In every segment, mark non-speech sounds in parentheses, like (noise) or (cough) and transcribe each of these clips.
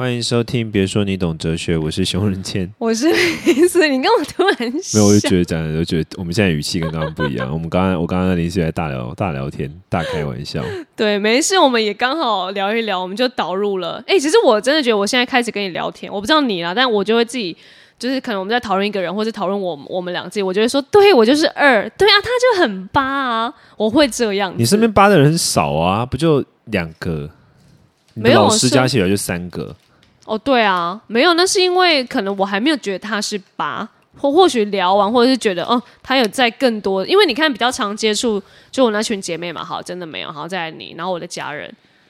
欢迎收听，别说你懂哲学，我是熊仁谦。(laughs) 我是林思，你跟我突然没有，我就觉得讲的，就觉得我们现在语气跟刚刚不一样。(laughs) 我们刚刚，我刚刚跟林思在大聊大聊天，大开玩笑。(laughs) 对，没事，我们也刚好聊一聊，我们就导入了。哎，其实我真的觉得，我现在开始跟你聊天，我不知道你啦，但我就会自己，就是可能我们在讨论一个人，或是讨论我我们两自己，我就会说，对我就是二，对啊，他就很八啊，我会这样。你身边八的人很少啊，不就两个？没有，老师加起来就三个。哦，对啊，没有，那是因为可能我还没有觉得他是八，或或许聊完，或者是觉得哦，他有在更多，因为你看比较常接触，就我那群姐妹嘛，好，真的没有，好在你，然后我的家人，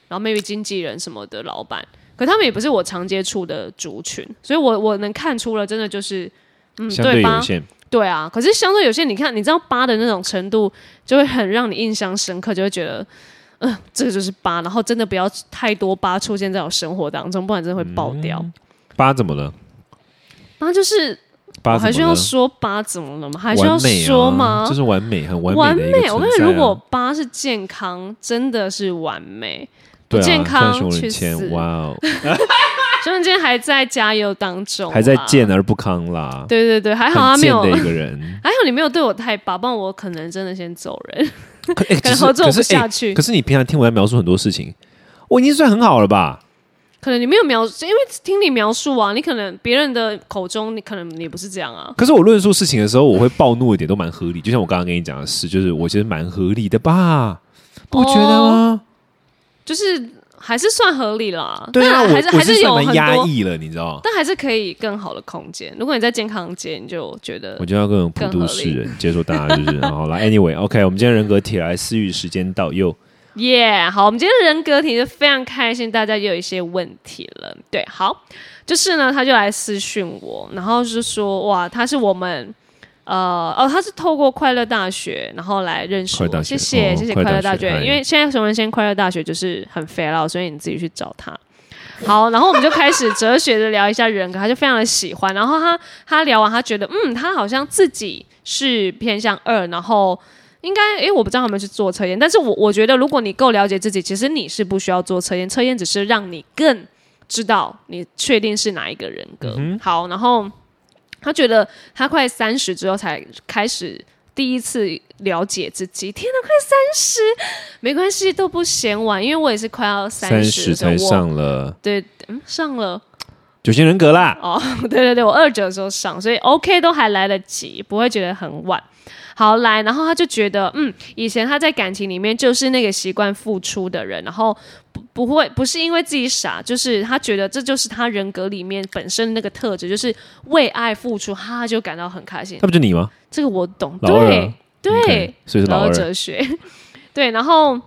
然后 maybe 经纪人什么的老板，可他们也不是我常接触的族群，所以我我能看出了，真的就是嗯，对八，限，对啊，可是相对有些，你看，你知道八的那种程度，就会很让你印象深刻，就会觉得。嗯，这个就是八，然后真的不要太多八出现在我生活当中，不然真的会爆掉。八怎么了？八就是我，还需要说八怎么了吗？还需要说吗？就是完美，很完美。完美，我跟你如果八是健康，真的是完美。不健康去死！哇哦，熊仁谦还在加油当中，还在健而不康啦。对对对，还好他没有一个人，(laughs) 还好你没有对我太八，不然我可能真的先走人。可能合作不下去。可是你平常听我在描述很多事情，我已经算很好了吧？可能你没有描述，因为听你描述啊，你可能别人的口中，你可能你不是这样啊。可是我论述事情的时候，我会暴怒一点，都蛮合理。就像我刚刚跟你讲的事，就是我觉得蛮合理的吧？不觉得吗？就是。还是算合理啦，对啊，还是还是有很压抑了，你知道？但还是可以更好的空间。如果你在健康间，你就觉得我就要更普度世人，(laughs) 接受大家就是然后来。Anyway，OK，我们今天人格体来私域时间到又耶，好，我们今天的人格题就非常开心，大家又有一些问题了。对，好，就是呢，他就来私讯我，然后是说哇，他是我们。呃哦，他是透过快乐大学，然后来认识我。谢谢谢谢快乐大学，因为现在熊文先快乐大学就是很肥了，所以你自己去找他。好，然后我们就开始哲学的聊一下人格，他就非常的喜欢。然后他他聊完，他觉得嗯，他好像自己是偏向二，然后应该诶，我不知道他们去做测验，但是我我觉得如果你够了解自己，其实你是不需要做测验，测验只是让你更知道你确定是哪一个人格。好，然后。他觉得他快三十之后才开始第一次了解自己。天哪，快三十，没关系，都不嫌晚，因为我也是快要三十才上了。对，嗯，上了九型人格啦。哦，对对对，我二九的时候上，所以 OK 都还来得及，不会觉得很晚。好来，然后他就觉得，嗯，以前他在感情里面就是那个习惯付出的人，然后不不会不是因为自己傻，就是他觉得这就是他人格里面本身那个特质，就是为爱付出，他就感到很开心。那不就你吗？这个我懂，对对，所以是老哲学，(laughs) 对，然后。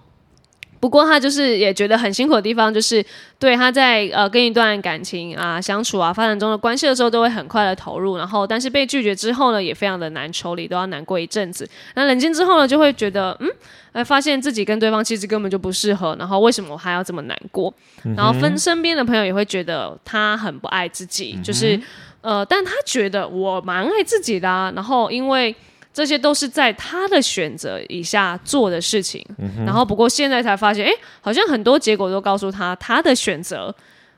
不过他就是也觉得很辛苦的地方，就是对他在呃跟一段感情啊相处啊发展中的关系的时候，都会很快的投入，然后但是被拒绝之后呢，也非常的难处理，都要难过一阵子。那冷静之后呢，就会觉得嗯，哎，发现自己跟对方其实根本就不适合，然后为什么我还要这么难过？然后分身边的朋友也会觉得他很不爱自己，就是呃，但他觉得我蛮爱自己的，然后因为。这些都是在他的选择以下做的事情，然后不过现在才发现，哎，好像很多结果都告诉他，他的选择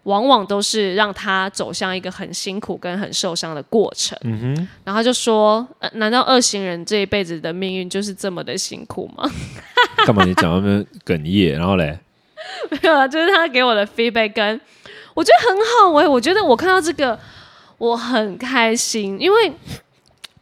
往往都是让他走向一个很辛苦跟很受伤的过程。然后就说，难道二型人这一辈子的命运就是这么的辛苦吗？干嘛你讲那么哽咽？然后嘞，(laughs) 没有啊，就是他给我的 feedback，跟我觉得很好哎，我觉得我看到这个我很开心，因为。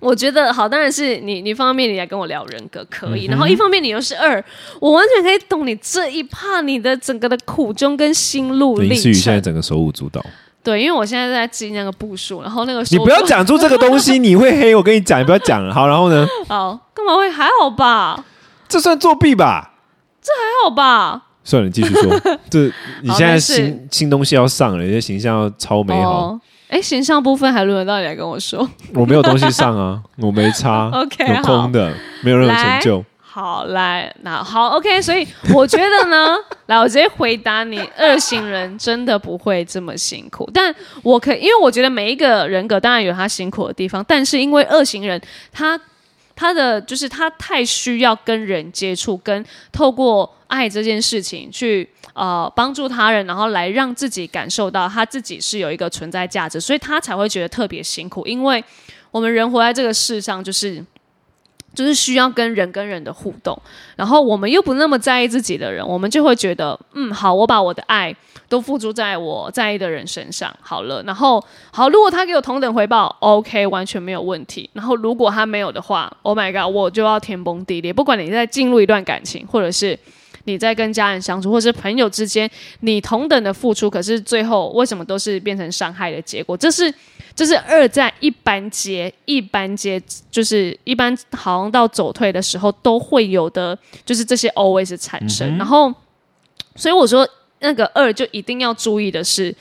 我觉得好，当然是你，你方面你来跟我聊人格可以，然后一方面你又是二，我完全可以懂你这一怕你的整个的苦衷跟心路历程。林思雨现在整个手舞足蹈，对，因为我现在在记那个步数，然后那个你不要讲出这个东西，(laughs) 你会黑。我跟你讲，你不要讲了。好，然后呢？好，干嘛会还好吧？这算作弊吧？这还好吧？算了，你继续说。这你现在新新东西要上了，你的形象要超美好。哎，形象部分还轮得到你来跟我说？(laughs) 我没有东西上啊，我没差，OK，有空的，没有任何成就。好，来，那好，OK，所以我觉得呢，(laughs) 来，我直接回答你，二型人真的不会这么辛苦。但我可，因为我觉得每一个人格当然有他辛苦的地方，但是因为二型人他他的就是他太需要跟人接触，跟透过爱这件事情去。呃帮助他人，然后来让自己感受到他自己是有一个存在价值，所以他才会觉得特别辛苦，因为我们人活在这个世上就是。就是需要跟人跟人的互动，然后我们又不那么在意自己的人，我们就会觉得，嗯，好，我把我的爱都付诸在我在意的人身上，好了。然后，好，如果他给我同等回报，OK，完全没有问题。然后，如果他没有的话，Oh my god，我就要天崩地裂。不管你在进入一段感情，或者是你在跟家人相处，或者是朋友之间，你同等的付出，可是最后为什么都是变成伤害的结果？这是。这是二在一般阶，一般阶就是一般好像到走退的时候都会有的，就是这些 always 产生。然后，所以我说那个二就一定要注意的是，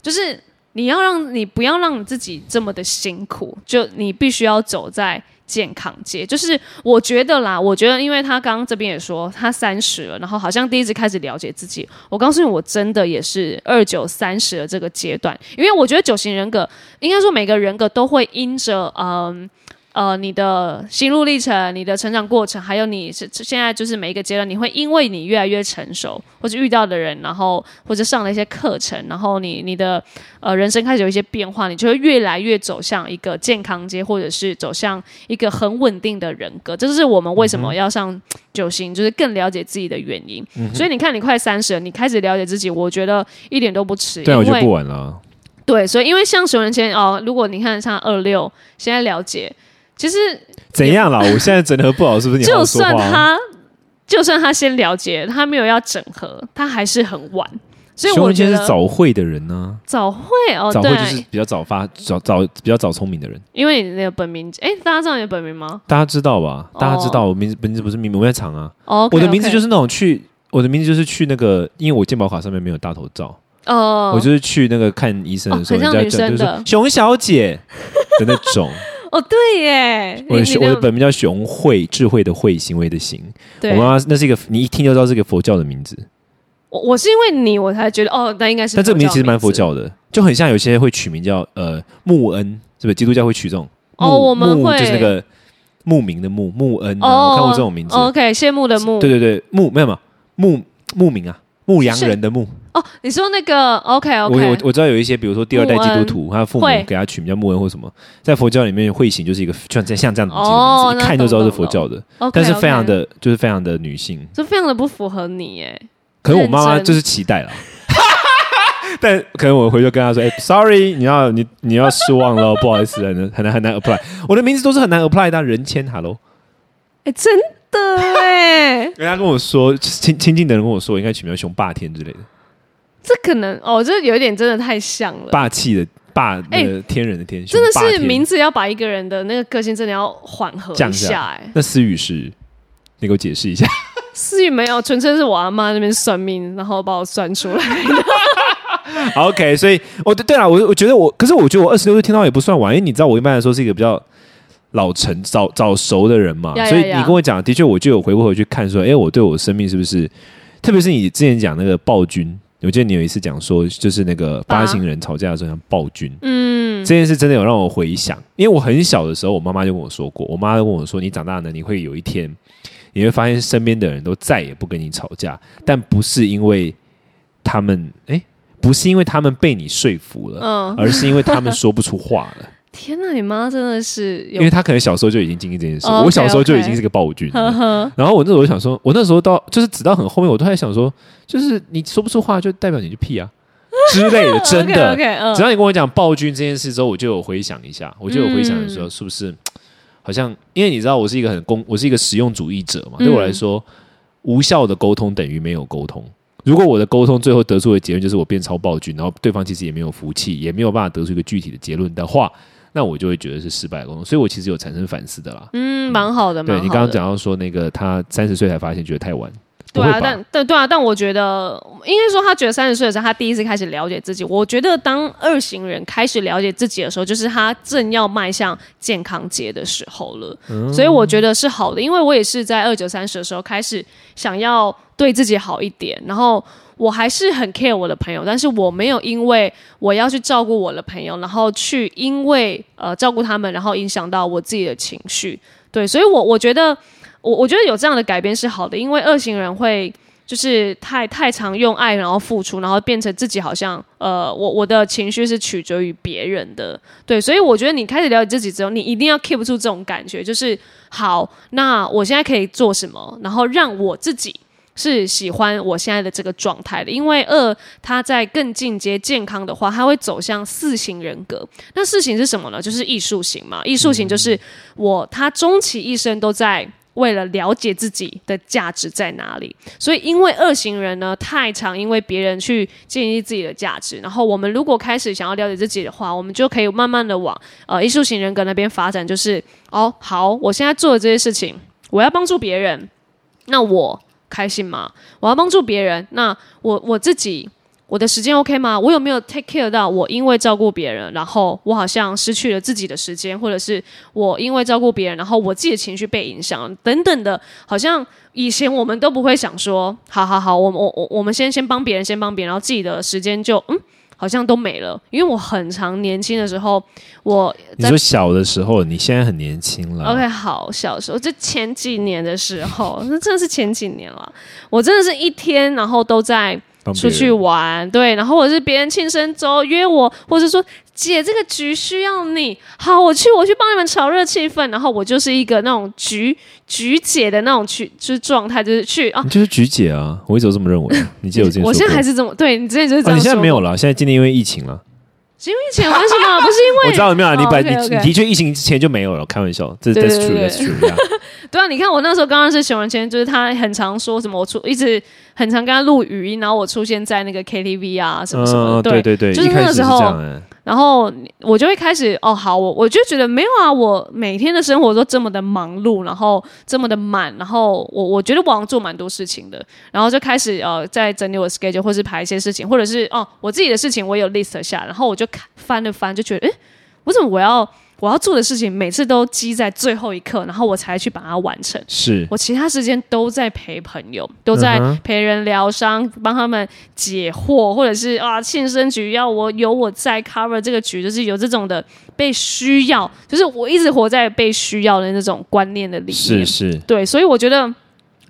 就是你要让你不要让你自己这么的辛苦，就你必须要走在。健康界，就是我觉得啦，我觉得，因为他刚刚这边也说他三十了，然后好像第一次开始了解自己。我告诉你，我真的也是二九三十的这个阶段，因为我觉得九型人格，应该说每个人格都会因着嗯。你的心路历程、你的成长过程，还有你是现在就是每一个阶段，你会因为你越来越成熟，或者遇到的人，然后或者上了一些课程，然后你你的呃人生开始有一些变化，你就会越来越走向一个健康街，或者是走向一个很稳定的人格。这是我们为什么要上九星，就是更了解自己的原因。所以你看，你快三十了，你开始了解自己，我觉得一点都不迟。对，我觉得不晚了。对，所以因为像熊仁谦哦，如果你看像二六，现在了解。其实怎样啦？我现在整合不好，是不是你？就算他，就算他先了解，他没有要整合，他还是很晚。所以我觉得是早会的人呢，早会哦，早会就是比较早发、早早比较早聪明的人。因为你那个本名，哎，大家知道你的本名吗？大家知道吧？大家知道我名字，名字不是名我在场啊。哦，我的名字就是那种去，我的名字就是去那个，因为我健保卡上面没有大头照。哦，我就是去那个看医生的时候，人家女生的熊小姐的那种。哦，对耶！我的我的本名叫熊慧，智慧的慧，行为的行。我妈妈那是一个，你一听就知道是一个佛教的名字。我我是因为你，我才觉得哦，那应该是。但这个名字其实蛮佛教的，就很像有些会取名叫呃穆恩，是不是？基督教会取这种哦，我们会就是那个牧民的牧穆恩。哦，我看过这种名字。OK，羡慕的慕。对对对，牧没有嘛？牧牧民啊。牧羊人的牧哦，你说那个 OK OK，我我我知道有一些，比如说第二代基督徒，他父母给他取名叫穆恩或什么，在佛教里面会形就是一个像像这样子的名字，一看就知道是佛教的，但是非常的就是非常的女性，就非常的不符合你哎。可能我妈妈就是期待了，(laughs) 但可能我回去跟她说：“哎，Sorry，你要你你要失望了，(laughs) 不好意思，很难很难很难 apply，我的名字都是很难 apply 的，人签 Hello，哎，真。”对，人家跟我说亲亲近的人跟我说，我应该取名熊霸天之类的。这可能哦，这有点真的太像了，霸气的霸，那个天人的天，真的是名字要把一个人的那个个性真的要缓和一下。哎，那思雨是，你给我解释一下。(laughs) 思雨没有，纯粹是我阿妈那边算命，然后把我算出来。(laughs) OK，所以哦对对了，我我觉得我，可是我觉得我二十六岁听到也不算晚，因为你知道我一般来说是一个比较。老成早早熟的人嘛，所以你跟我讲，的确我就有回过头去看说，哎，我对我生命是不是？特别是你之前讲那个暴君，我记得你有一次讲说，就是那个八型人吵架的时候像暴君，嗯，这件事真的有让我回想，因为我很小的时候，我妈妈就跟我说过，我妈跟我说，你长大了，你会有一天，你会发现身边的人都再也不跟你吵架，但不是因为他们，哎，不是因为他们被你说服了，嗯，而是因为他们说不出话了。天呐，你妈真的是，因为她可能小时候就已经经历这件事。我小时候就已经是个暴君，然后我那时候想说，我那时候到就是直到很后面，我都在想说，就是你说不出话，就代表你就屁啊 (laughs) 之类的。真的，只要你跟我讲暴君这件事之后，我就有回想一下，我就有回想的时候，是不是好像？因为你知道，我是一个很公，我是一个实用主义者嘛。对我来说，无效的沟通等于没有沟通。如果我的沟通最后得出的结论就是我变超暴君，然后对方其实也没有服气，也没有办法得出一个具体的结论的话。那我就会觉得是失败的沟通，所以我其实有产生反思的啦。嗯，蛮好的。对你刚刚讲到说那个他三十岁才发现觉得太晚，对啊，但但对啊，但我觉得应该说他觉得三十岁的时候他第一次开始了解自己。我觉得当二型人开始了解自己的时候，就是他正要迈向健康节的时候了。所以我觉得是好的，因为我也是在二九三十的时候开始想要对自己好一点，然后。我还是很 care 我的朋友，但是我没有因为我要去照顾我的朋友，然后去因为呃照顾他们，然后影响到我自己的情绪。对，所以我我觉得我我觉得有这样的改变是好的，因为二型人会就是太太常用爱然后付出，然后变成自己好像呃，我我的情绪是取决于别人的，对，所以我觉得你开始了解自己之后，你一定要 keep 住这种感觉，就是好，那我现在可以做什么，然后让我自己是喜欢我现在的这个状态的，因为二他在更进阶健康的话，他会走向四型人格。那四型是什么呢？就是艺术型嘛，艺术型就是我他终其一生都在。为了了解自己的价值在哪里，所以因为二型人呢太常因为别人去建立自己的价值，然后我们如果开始想要了解自己的话，我们就可以慢慢的往呃艺术型人格那边发展，就是哦好，我现在做的这些事情，我要帮助别人，那我开心吗？我要帮助别人，那我我自己。我的时间 OK 吗？我有没有 take care 到我因为照顾别人，然后我好像失去了自己的时间，或者是我因为照顾别人，然后我自己的情绪被影响等等的，好像以前我们都不会想说，好好好，我我我我们先先帮别人，先帮别人，然后自己的时间就嗯，好像都没了。因为我很长年轻的时候，我你说小的时候，你现在很年轻了。OK，好，小时候就前几年的时候，(laughs) 那真的是前几年了，我真的是一天然后都在。出去玩，对，然后或者是别人庆生周约我，或者说姐这个局需要你，好，我去，我去帮你们炒热气氛，然后我就是一个那种局局姐的那种去就是状态，就是去啊，你就是局姐啊，我一直都这么认为，你记得我之前，我现在还是这么，对你之前就是这样，你现在没有了，现在今年因为疫情了。是因为钱为什么？不是因为我知道没有，你本你的确疫情之前就没有了，开玩笑，这是 that's true，that's true。对啊，你看我那时候刚刚是熊仁谦，就是他很常说什么，我出一直很常跟他录语音，然后我出现在那个 KTV 啊什么什么，对对对，就是那个时候。然后我就会开始哦，好，我我就觉得没有啊，我每天的生活都这么的忙碌，然后这么的满，然后我我觉得我做蛮多事情的，然后就开始呃在整理我 schedule，或是排一些事情，或者是哦我自己的事情我有 list 下，然后我就看翻了翻，就觉得诶，为什么我要？我要做的事情每次都积在最后一刻，然后我才去把它完成。是我其他时间都在陪朋友，都在陪人疗伤，帮他们解惑，或者是啊庆生局要我有我在 cover 这个局，就是有这种的被需要，就是我一直活在被需要的那种观念的里面。是是，对，所以我觉得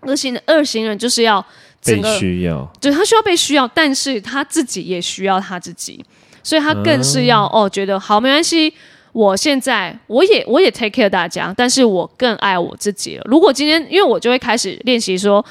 二型的二型人就是要被需要，就他需要被需要，但是他自己也需要他自己，所以他更是要哦，觉得好没关系。我现在我也我也 take care 大家，但是我更爱我自己了。如果今天，因为我就会开始练习说，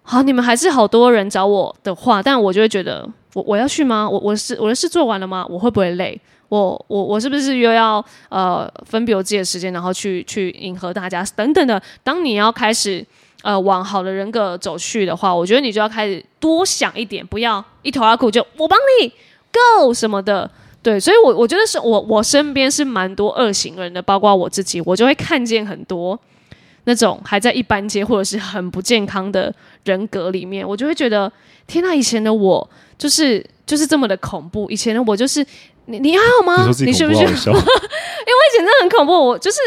好，你们还是好多人找我的话，但我就会觉得，我我要去吗？我我是我的事做完了吗？我会不会累？我我我是不是又要呃分别我自己的时间，然后去去迎合大家等等的？当你要开始呃往好的人格走去的话，我觉得你就要开始多想一点，不要一头阿苦就我帮你 go 什么的。对，所以，我我觉得是我我身边是蛮多二型人的，包括我自己，我就会看见很多那种还在一般阶或者是很不健康的人格里面，我就会觉得，天呐，以前的我就是就是这么的恐怖，以前的我就是你你还好吗？你是不是？(laughs) 因为以前真的很恐怖，我就是。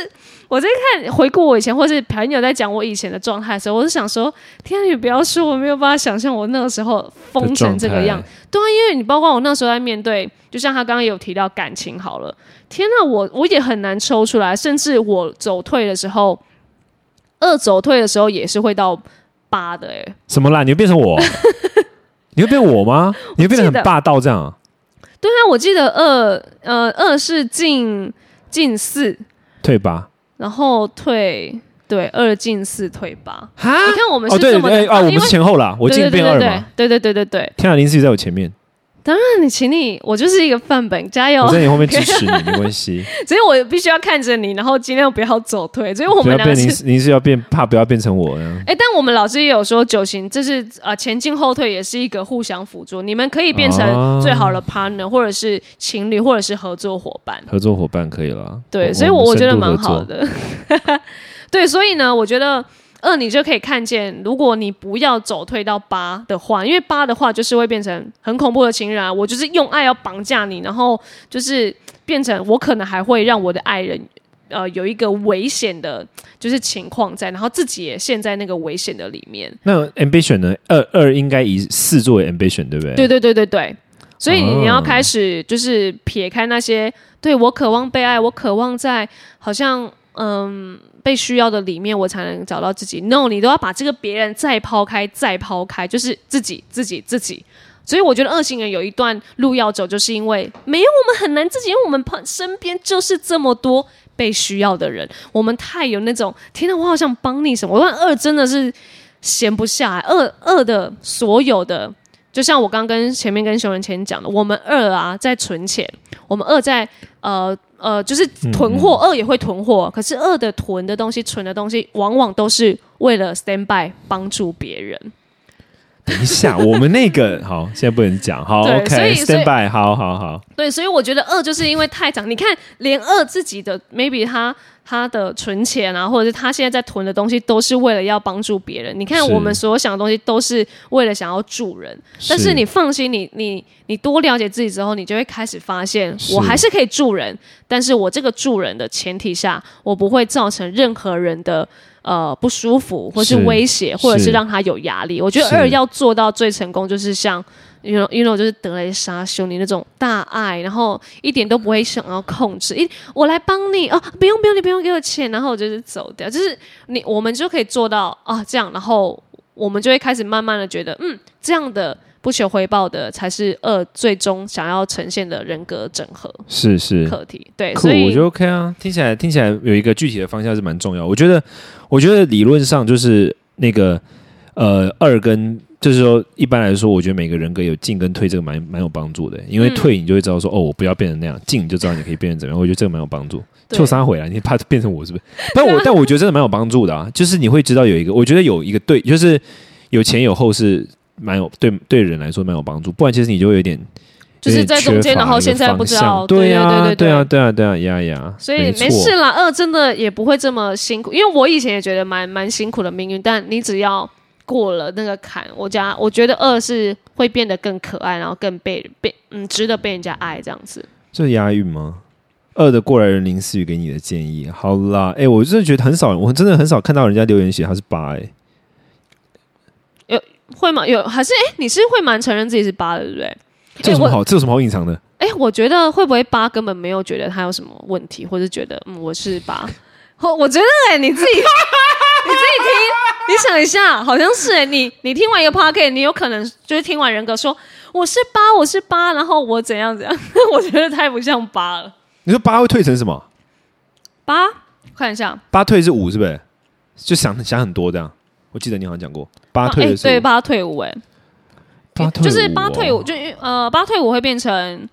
我在看回顾我以前，或是朋友在讲我以前的状态的时候，我是想说：天，你不要说，我没有办法想象我那个时候疯成这个样。对啊，因为你包括我那时候在面对，就像他刚刚有提到感情好了，天呐，我我也很难抽出来，甚至我走退的时候，二走退的时候也是会到八的。哎，什么啦？你会变成我？(laughs) 你会变我吗？你会变得很霸道这样？对啊，我记得二呃二是进进四退八。然后退对二进四退八，你看我们是这么啊，我们是前后啦，我进变二嘛，对对对对对，天啊，林思雨在我前面。当然，你请你，我就是一个范本，加油！我在你后面支持你，没关系。(laughs) 所以我必须要看着你，然后尽量不要走退。所以我们两个是，您是要变，怕不要变成我。哎，但我们老师也有说，九型这是呃前进后退，也是一个互相辅助。你们可以变成最好的 partner，或者是情侣，或者是合作伙伴。合作伙伴可以了。对，所以我我觉得蛮好的。(laughs) 对，所以呢，我觉得。二，你就可以看见，如果你不要走退到八的话，因为八的话就是会变成很恐怖的情人啊！我就是用爱要绑架你，然后就是变成我可能还会让我的爱人呃有一个危险的，就是情况在，然后自己也陷在那个危险的里面。那 ambition 呢？二二应该以四作为 ambition，对不对？对对对对对。所以你要开始就是撇开那些对我渴望被爱，我渴望在好像。嗯被需要的里面，我才能找到自己。No，你都要把这个别人再抛开，再抛开，就是自己，自己，自己。所以我觉得恶性人有一段路要走，就是因为没有我们很难自己，因为我们旁身边就是这么多被需要的人，我们太有那种天哪，我好想帮你什么。我看二真的是闲不下来，二二的所有的，就像我刚跟前面跟熊仁谦讲的，我们二啊在存钱，我们二在呃呃就是囤货，二也会囤货，可是二的囤的东西、存的东西，往往都是为了 stand by 帮助别人。等一下，(laughs) 我们那个好，现在不能讲。好，OK，stand by，好好好。对，所以我觉得二就是因为太长，你看，连二自己的 maybe 他他的存钱啊，或者是他现在在囤的东西，都是为了要帮助别人。你看，我们所有想的东西都是为了想要助人。但是你放心，你你你多了解自己之后，你就会开始发现，我还是可以助人，但是我这个助人的前提下，我不会造成任何人的。呃，不舒服，或是威胁，或者是让他有压力。我觉得二要做到最成功，就是像，you know，就是德雷莎修女那种大爱，然后一点都不会想要控制。一，我来帮你哦，不用不用，你不用给我钱，然后我就是走掉。就是你，我们就可以做到啊，这样，然后我们就会开始慢慢的觉得，嗯，这样的。不求回报的才是二最终想要呈现的人格整合，是是课题，对，所以我觉得 OK 啊，听起来听起来有一个具体的方向是蛮重要。我觉得，我觉得理论上就是那个呃二跟就是说一般来说，我觉得每个人格有进跟退，这个蛮蛮有帮助的。因为退你就会知道说哦，我不要变成那样；进你就知道你可以变成怎么样。我觉得这个蛮有帮助。就三回来，你怕变成我是不是？(laughs) 但我但我觉得真的蛮有帮助的啊，就是你会知道有一个，我觉得有一个对，就是有前有后是。蛮有对对人来说蛮有帮助，不然其实你就有点就是在中间，然后现在不知道，对呀，对对对啊，对啊，对啊，呀呀，所以没事啦，二真的也不会这么辛苦，因为我以前也觉得蛮蛮辛苦的命运，但你只要过了那个坎，我家我觉得二是会变得更可爱，然后更被被嗯值得被人家爱这样子。这押韵吗？二的过来人林思雨给你的建议，好啦，哎，我真的觉得很少，我真的很少看到人家留言写他是八，哎。有会吗？有还是哎？你是会蛮承认自己是八的，对不对？这有什么好？这有什么好隐藏的？哎，我觉得会不会八根本没有觉得他有什么问题，或者觉得嗯我是八？我 (laughs) 我觉得哎，你自己你自己听，你想一下，好像是哎，你你听完一个 p o c a s t 你有可能就是听完人格说我是八，我是八，然后我怎样怎样？(laughs) 我觉得太不像八了。你说八会退成什么？八看一下，八退是五，是不是？就想想很多这样。我记得你好像讲过八退的对八退五哎，八退就是八退五，就呃八退五会变成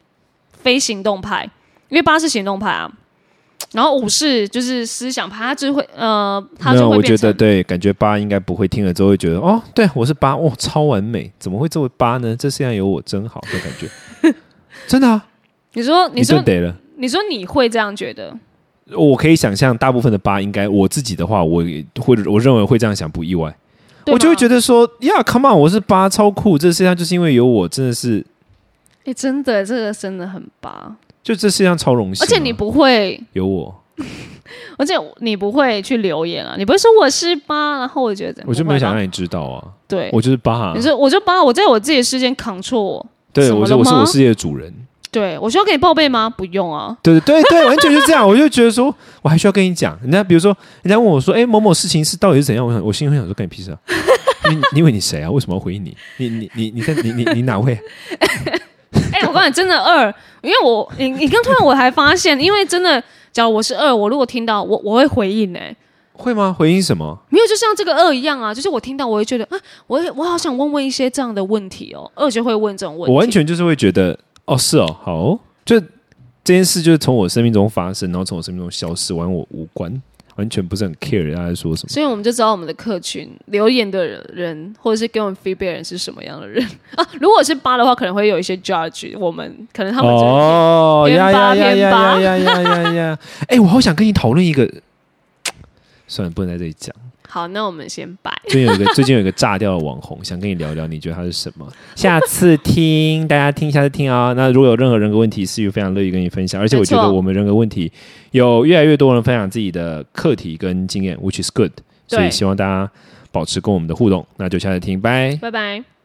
非行动派，因为八是行动派啊，然后五是就是思想派，他就会呃，他就会我觉得对，感觉八应该不会听了之后会觉得哦，对我是八，哦，超完美，怎么会作为八呢？这世界上有我真好的感觉，(laughs) 真的啊？你说你说得了？你说你会这样觉得？我可以想象，大部分的八应该我自己的话，我会我认为会这样想，不意外。我就会觉得说，呀，Come on，我是八，超酷！这世界上就是因为有我，真的是，哎，真的，这个真的很八。就这世界上超荣幸，而且你不会有我，(laughs) 而且你不会去留言啊，你不会说我是八，然后我觉得，我就没有想让你知道啊。对，我就是八，你说我就八，我在我自己的世界扛错，对我是我是我世界的主人。对，我需要给你报备吗？不用啊。对对对对，完全就这样。我就觉得说，我还需要跟你讲。人家比如说，人家问我说：“哎，某某事情是到底是怎样？”我想，我心里会想说：“干你屁事啊！你以为你谁啊？为什么要回应你？你你你你在你你你哪位？” (laughs) 哎，我告诉你，真的二，因为我你你刚突然我还发现，因为真的，假如我是二，我如果听到我我会回应哎，会吗？回应什么？没有，就像这个二一样啊，就是我听到我会觉得啊，我我好想问问一些这样的问题哦，二就会问这种问题。我完全就是会觉得。哦，是哦，好，就这件事就是从我生命中发生，然后从我生命中消失，完我无关，完全不是很 care 他在说什么。所以我们就知道我们的客群留言的人，或者是给我们 feedback 人是什么样的人 (laughs) 啊？如果是八的话，可能会有一些 judge 我们，可能他们哦，偏八偏八呀呀呀呀！(laughs) 哎，我好想跟你讨论一个，(tsk) 算了，不能在这里讲。好，那我们先拜。最近有一个最近有一个炸掉的网红，想跟你聊聊，你觉得他是什么？下 (laughs) 次听，大家听，下次听啊。那如果有任何人格问题，思雨非常乐意跟你分享。而且我觉得我们人格问题有越来越多人分享自己的课题跟经验，which is good。所以希望大家保持跟我们的互动。那就下次听，拜拜拜。